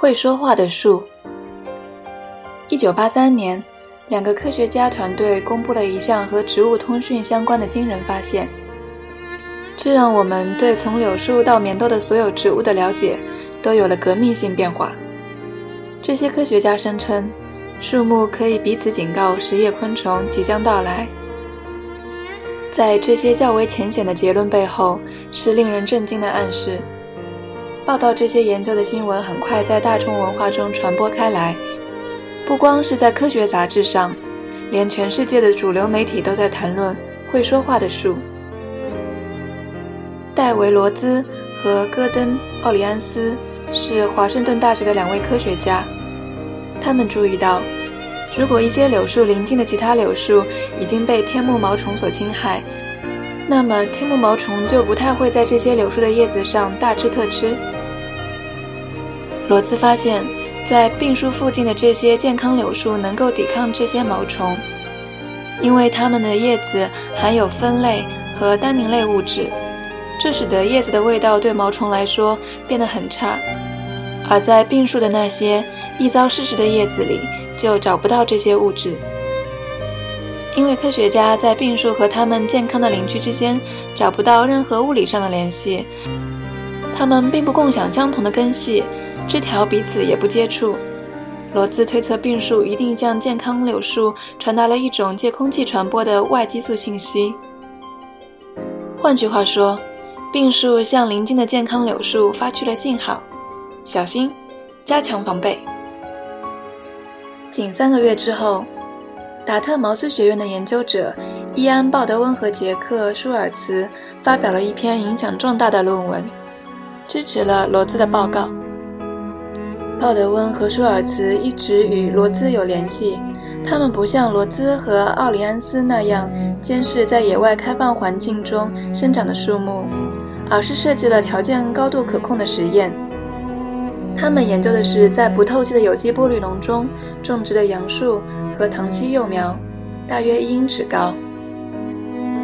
会说话的树。一九八三年，两个科学家团队公布了一项和植物通讯相关的惊人发现，这让我们对从柳树到棉豆的所有植物的了解都有了革命性变化。这些科学家声称，树木可以彼此警告食叶昆虫即将到来。在这些较为浅显的结论背后，是令人震惊的暗示。报道这些研究的新闻很快在大众文化中传播开来。不光是在科学杂志上，连全世界的主流媒体都在谈论会说话的树。戴维·罗兹和戈登·奥里安斯是华盛顿大学的两位科学家，他们注意到，如果一些柳树邻近的其他柳树已经被天幕毛虫所侵害，那么天幕毛虫就不太会在这些柳树的叶子上大吃特吃。罗兹发现。在病树附近的这些健康柳树能够抵抗这些毛虫，因为它们的叶子含有酚类和单宁类物质，这使得叶子的味道对毛虫来说变得很差。而在病树的那些易遭湿蚀的叶子里，就找不到这些物质。因为科学家在病树和它们健康的邻居之间找不到任何物理上的联系，它们并不共享相同的根系。枝条彼此也不接触。罗兹推测，病树一定向健康柳树传达了一种借空气传播的外激素信息。换句话说，病树向邻近的健康柳树发去了信号：小心，加强防备。仅三个月之后，达特茅斯学院的研究者伊安·鲍德温和杰克·舒尔茨发表了一篇影响重大的论文，支持了罗兹的报告。鲍德温和舒尔茨一直与罗兹有联系，他们不像罗兹和奥里安斯那样监视在野外开放环境中生长的树木，而是设计了条件高度可控的实验。他们研究的是在不透气的有机玻璃笼中种植的杨树和糖漆幼苗，大约一英尺高。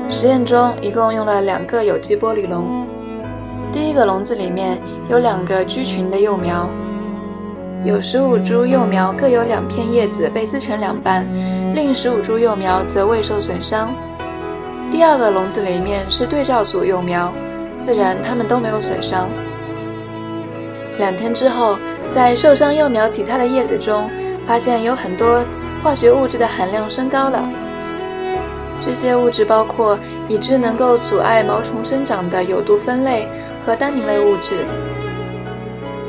实验中一共用了两个有机玻璃笼，第一个笼子里面有两个居群的幼苗。有十五株幼苗各有两片叶子被撕成两半，另十五株幼苗则未受损伤。第二个笼子里面是对照组幼苗，自然它们都没有损伤。两天之后，在受伤幼苗其他的叶子中，发现有很多化学物质的含量升高了。这些物质包括已知能够阻碍毛虫生长的有毒酚类和单宁类物质。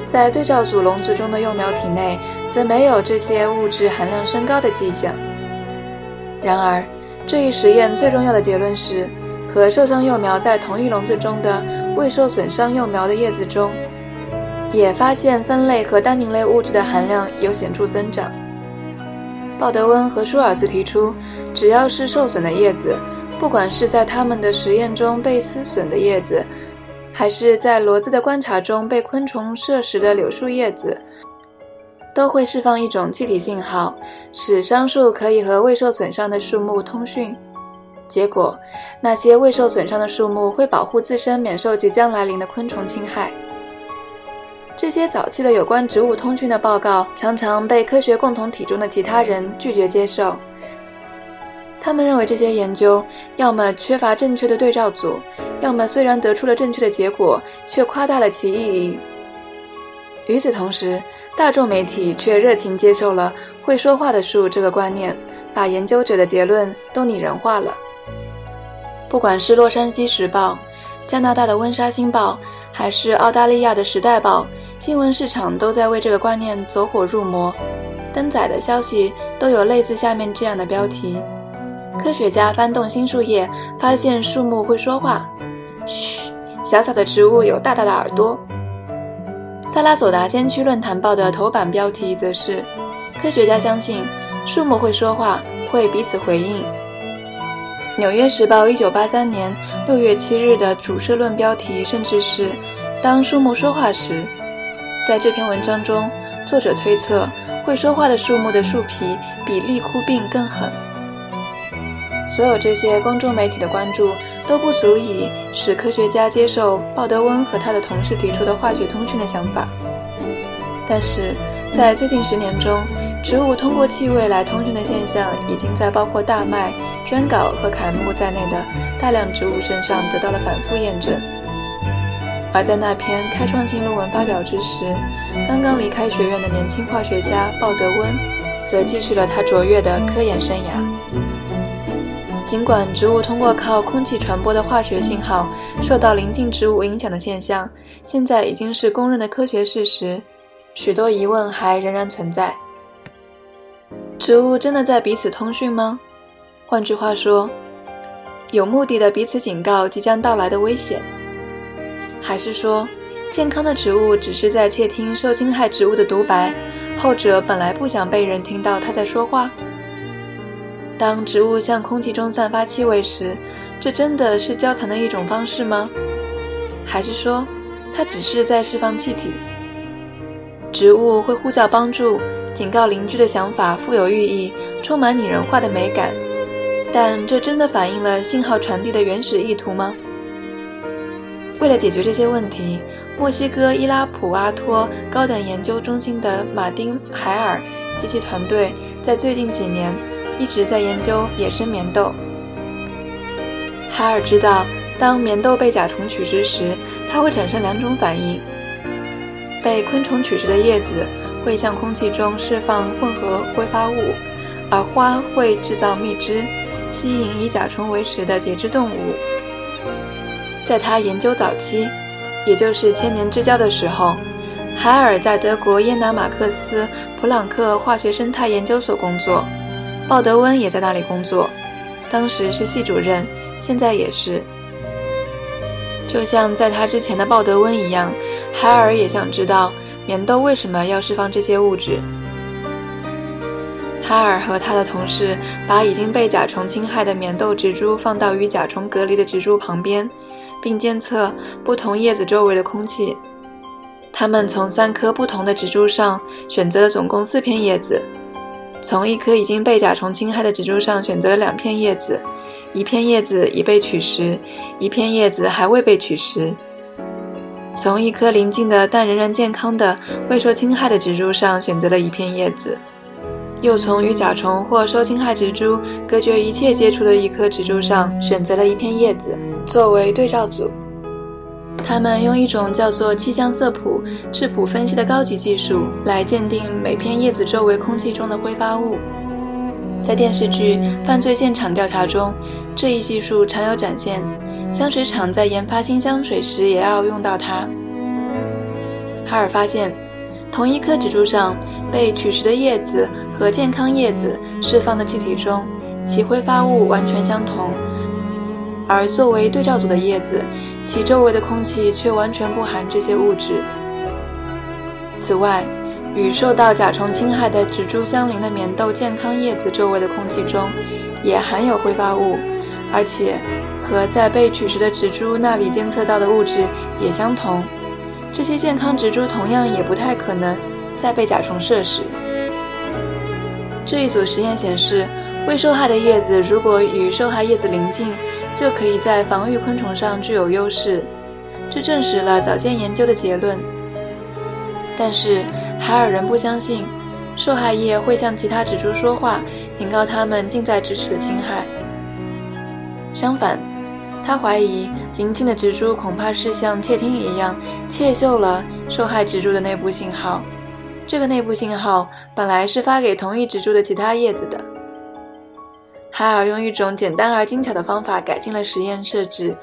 在对照组笼子中的幼苗体内，则没有这些物质含量升高的迹象。然而，这一实验最重要的结论是，和受伤幼苗在同一笼子中的未受损伤幼苗的叶子中，也发现酚类和单宁类物质的含量有显著增长。鲍德温和舒尔茨提出，只要是受损的叶子，不管是在他们的实验中被撕损的叶子，还是在骡子的观察中被昆虫摄食的柳树叶子，都会释放一种气体信号，使桑树可以和未受损伤的树木通讯。结果，那些未受损伤的树木会保护自身免受即将来临的昆虫侵害。这些早期的有关植物通讯的报告常常被科学共同体中的其他人拒绝接受。他们认为这些研究要么缺乏正确的对照组。要么虽然得出了正确的结果，却夸大了其意义。与此同时，大众媒体却热情接受了“会说话的树”这个观念，把研究者的结论都拟人化了。不管是《洛杉矶时报》、加拿大的《温莎星报》，还是澳大利亚的《时代报》，新闻市场都在为这个观念走火入魔，登载的消息都有类似下面这样的标题：科学家翻动新树叶，发现树木会说话。嘘，小小的植物有大大的耳朵。萨拉索达先驱论坛报的头版标题则是：科学家相信树木会说话，会彼此回应。纽约时报一九八三年六月七日的主社论标题甚至是：当树木说话时。在这篇文章中，作者推测会说话的树木的树皮比利枯病更狠。所有这些公众媒体的关注都不足以使科学家接受鲍德温和他的同事提出的化学通讯的想法。但是在最近十年中，植物通过气味来通讯的现象，已经在包括大麦、绢稿和楷木在内的大量植物身上得到了反复验证。而在那篇开创性论文发表之时，刚刚离开学院的年轻化学家鲍德温，则继续了他卓越的科研生涯。尽管植物通过靠空气传播的化学信号受到邻近植物影响的现象，现在已经是公认的科学事实，许多疑问还仍然存在。植物真的在彼此通讯吗？换句话说，有目的的彼此警告即将到来的危险，还是说，健康的植物只是在窃听受侵害植物的独白，后者本来不想被人听到它在说话？当植物向空气中散发气味时，这真的是交谈的一种方式吗？还是说，它只是在释放气体？植物会呼叫帮助。警告邻居的想法富有寓意，充满拟人化的美感，但这真的反映了信号传递的原始意图吗？为了解决这些问题，墨西哥伊拉普阿托高等研究中心的马丁·海尔及其团队在最近几年一直在研究野生棉豆。海尔知道，当棉豆被甲虫取食时，它会产生两种反应：被昆虫取食的叶子。会向空气中释放混合挥发物，而花会制造蜜汁，吸引以甲虫为食的节肢动物。在他研究早期，也就是千年之交的时候，海尔在德国耶拿马克斯普朗克化学生态研究所工作，鲍德温也在那里工作，当时是系主任，现在也是。就像在他之前的鲍德温一样，海尔也想知道。棉豆为什么要释放这些物质？哈尔和他的同事把已经被甲虫侵害的棉豆植株放到与甲虫隔离的植株旁边，并监测不同叶子周围的空气。他们从三棵不同的植株上选择了总共四片叶子，从一棵已经被甲虫侵害的植株上选择了两片叶子，一片叶子已被取食，一片叶子还未被取食。从一棵邻近的但仍然健康的未受侵害的植株上选择了一片叶子，又从与甲虫或受侵害植株隔绝一切接触的一棵植株上选择了一片叶子作为对照组。他们用一种叫做气象色谱质谱分析的高级技术来鉴定每片叶子周围空气中的挥发物。在电视剧《犯罪现场调查》中，这一技术常有展现。香水厂在研发新香水时也要用到它。哈尔发现，同一棵植株上被取食的叶子和健康叶子释放的气体中，其挥发物完全相同，而作为对照组的叶子，其周围的空气却完全不含这些物质。此外，与受到甲虫侵害的植株相邻的棉豆健康叶子周围的空气中，也含有挥发物，而且。和在被取食的植株那里监测到的物质也相同，这些健康植株同样也不太可能在被甲虫摄食。这一组实验显示，未受害的叶子如果与受害叶子邻近，就可以在防御昆虫上具有优势，这证实了早先研究的结论。但是海尔仍不相信，受害叶会向其他植株说话，警告它们近在咫尺的侵害。相反。他怀疑邻近的植株恐怕是像窃听一样窃嗅了受害植株的内部信号。这个内部信号本来是发给同一植株的其他叶子的。海尔用一种简单而精巧的方法改进了实验设置，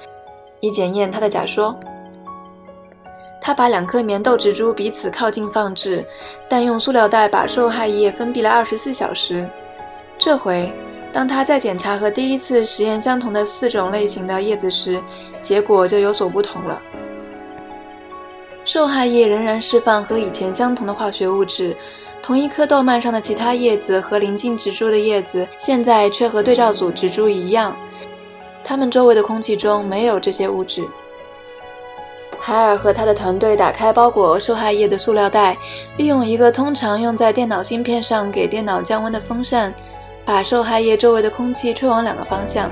以检验他的假说。他把两颗棉豆植株彼此靠近放置，但用塑料袋把受害叶封闭了二十四小时。这回。当他在检查和第一次实验相同的四种类型的叶子时，结果就有所不同了。受害叶仍然释放和以前相同的化学物质，同一颗豆蔓上的其他叶子和邻近植株的叶子现在却和对照组植株一样，它们周围的空气中没有这些物质。海尔和他的团队打开包裹受害叶的塑料袋，利用一个通常用在电脑芯片上给电脑降温的风扇。把受害叶周围的空气吹往两个方向，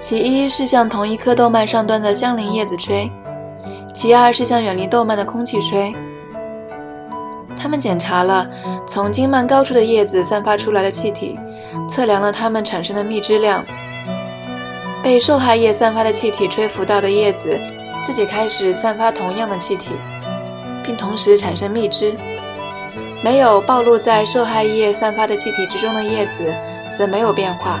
其一是向同一颗豆蔓上端的相邻叶子吹，其二是向远离豆蔓的空气吹。他们检查了从茎蔓高处的叶子散发出来的气体，测量了它们产生的蜜汁量。被受害叶散发的气体吹拂到的叶子，自己开始散发同样的气体，并同时产生蜜汁。没有暴露在受害叶散发的气体之中的叶子，则没有变化。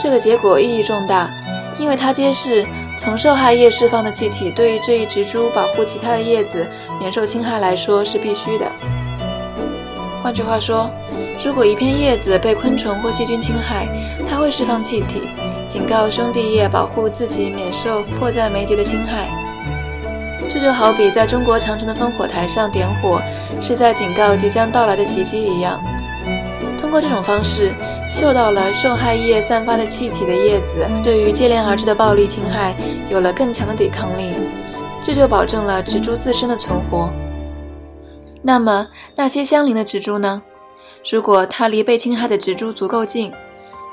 这个结果意义重大，因为它揭示。从受害叶释放的气体对于这一植株保护其他的叶子免受侵害来说是必须的。换句话说，如果一片叶子被昆虫或细菌侵害，它会释放气体，警告兄弟叶保护自己免受迫在眉睫的侵害。这就好比在中国长城的烽火台上点火，是在警告即将到来的袭击一样。通过这种方式。嗅到了受害叶散发的气体的叶子，对于接连而至的暴力侵害有了更强的抵抗力，这就保证了植株自身的存活。那么那些相邻的植株呢？如果它离被侵害的植株足够近，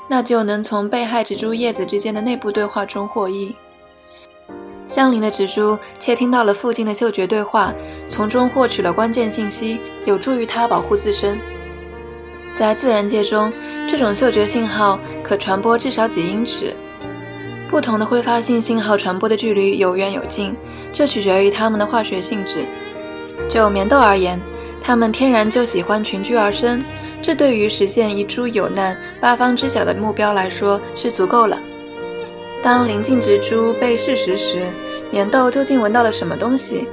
那就能从被害植株叶子之间的内部对话中获益。相邻的植株窃听到了附近的嗅觉对话，从中获取了关键信息，有助于它保护自身。在自然界中，这种嗅觉信号可传播至少几英尺。不同的挥发性信号传播的距离有远有近，这取决于它们的化学性质。就棉豆而言，它们天然就喜欢群居而生，这对于实现一株有难八方知晓的目标来说是足够了。当临近植株被试食时，棉豆究竟闻到了什么东西？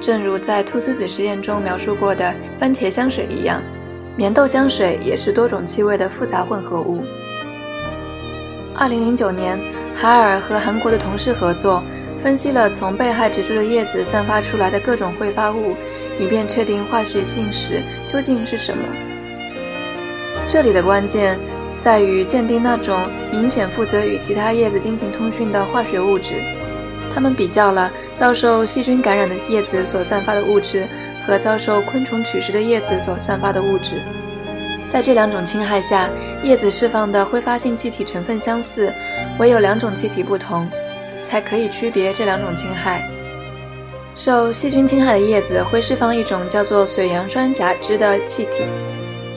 正如在菟丝子实验中描述过的番茄香水一样。棉豆香水也是多种气味的复杂混合物。二零零九年，海尔和韩国的同事合作，分析了从被害植株的叶子散发出来的各种挥发物，以便确定化学性时究竟是什么。这里的关键在于鉴定那种明显负责与其他叶子进行通讯的化学物质。他们比较了遭受细菌感染的叶子所散发的物质。和遭受昆虫取食的叶子所散发的物质，在这两种侵害下，叶子释放的挥发性气体成分相似，唯有两种气体不同，才可以区别这两种侵害。受细菌侵害的叶子会释放一种叫做水杨酸甲酯的气体，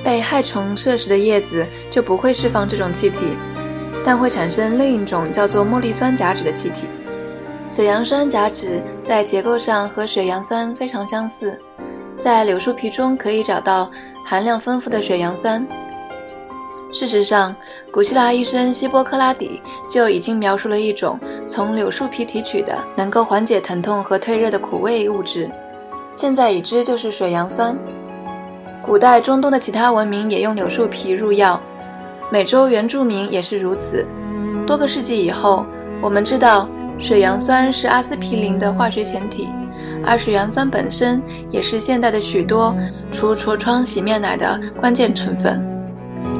被害虫摄食的叶子就不会释放这种气体，但会产生另一种叫做茉莉酸甲酯的气体。水杨酸甲酯在结构上和水杨酸非常相似，在柳树皮中可以找到含量丰富的水杨酸。事实上，古希腊医生希波克拉底就已经描述了一种从柳树皮提取的能够缓解疼痛和退热的苦味物质，现在已知就是水杨酸。古代中东的其他文明也用柳树皮入药，美洲原住民也是如此。多个世纪以后，我们知道。水杨酸是阿司匹林的化学前体，而水杨酸本身也是现代的许多除痤疮洗面奶的关键成分。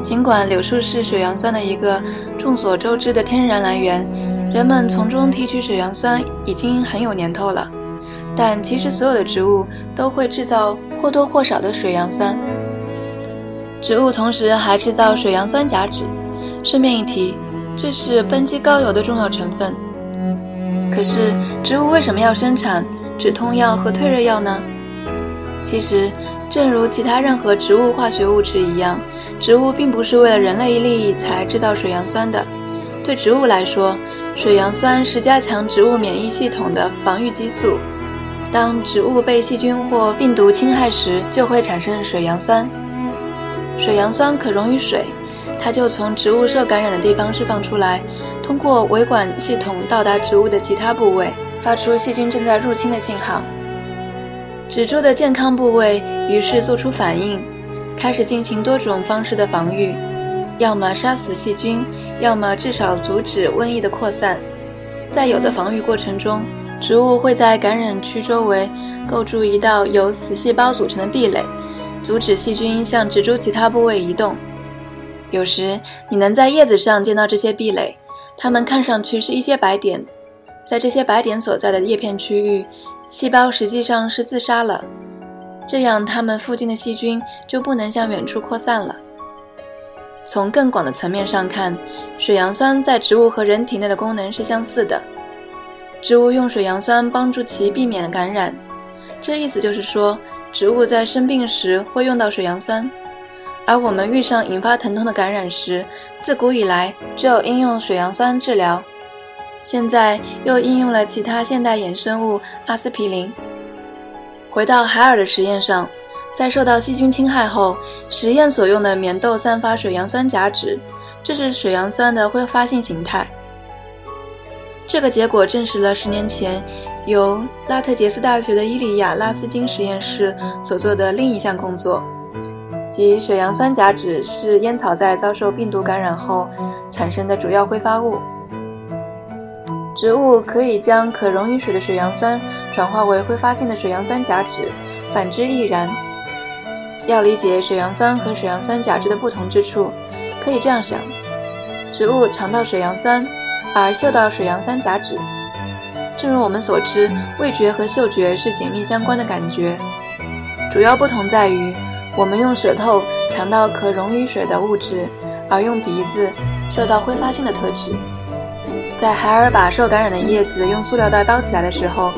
尽管柳树是水杨酸的一个众所周知的天然来源，人们从中提取水杨酸已经很有年头了，但其实所有的植物都会制造或多或少的水杨酸。植物同时还制造水杨酸甲酯。顺便一提，这是苯基高油的重要成分。可是，植物为什么要生产止痛药和退热药呢？其实，正如其他任何植物化学物质一样，植物并不是为了人类利益才制造水杨酸的。对植物来说，水杨酸是加强植物免疫系统的防御激素。当植物被细菌或病毒侵害时，就会产生水杨酸。水杨酸可溶于水，它就从植物受感染的地方释放出来。通过维管系统到达植物的其他部位，发出细菌正在入侵的信号。植株的健康部位于是做出反应，开始进行多种方式的防御，要么杀死细菌，要么至少阻止瘟疫的扩散。在有的防御过程中，植物会在感染区周围构筑一道由死细胞组成的壁垒，阻止细菌向植株其他部位移动。有时，你能在叶子上见到这些壁垒。它们看上去是一些白点，在这些白点所在的叶片区域，细胞实际上是自杀了，这样它们附近的细菌就不能向远处扩散了。从更广的层面上看，水杨酸在植物和人体内的功能是相似的。植物用水杨酸帮助其避免感染，这意思就是说，植物在生病时会用到水杨酸，而我们遇上引发疼痛的感染时，自古以来就应用水杨酸治疗。现在又应用了其他现代衍生物阿司匹林。回到海尔的实验上，在受到细菌侵害后，实验所用的棉豆散发水杨酸甲酯，这是水杨酸的挥发性形态。这个结果证实了十年前由拉特杰斯大学的伊里亚拉斯金实验室所做的另一项工作，即水杨酸甲酯是烟草在遭受病毒感染后产生的主要挥发物。植物可以将可溶于水的水杨酸转化为挥发性的水杨酸甲酯，反之亦然。要理解水杨酸和水杨酸甲酯的不同之处，可以这样想：植物尝到水杨酸。而嗅到水杨酸甲酯，正如我们所知，味觉和嗅觉是紧密相关的感觉。主要不同在于，我们用舌头尝到可溶于水的物质，而用鼻子受到挥发性的特质。在海尔把受感染的叶子用塑料袋包起来的时候，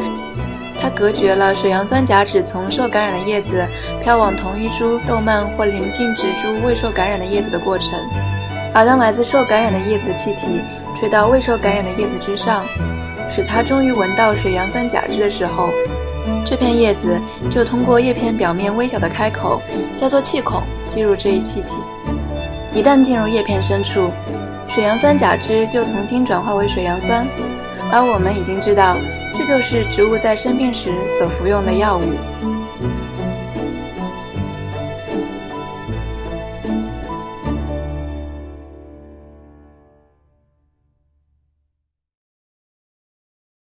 它隔绝了水杨酸甲酯从受感染的叶子飘往同一株豆蔓或邻近植株未受感染的叶子的过程。而当来自受感染的叶子的气体，吹到未受感染的叶子之上，使它终于闻到水杨酸甲酯的时候，这片叶子就通过叶片表面微小的开口，叫做气孔，吸入这一气体。一旦进入叶片深处，水杨酸甲酯就重新转化为水杨酸。而我们已经知道，这就是植物在生病时所服用的药物。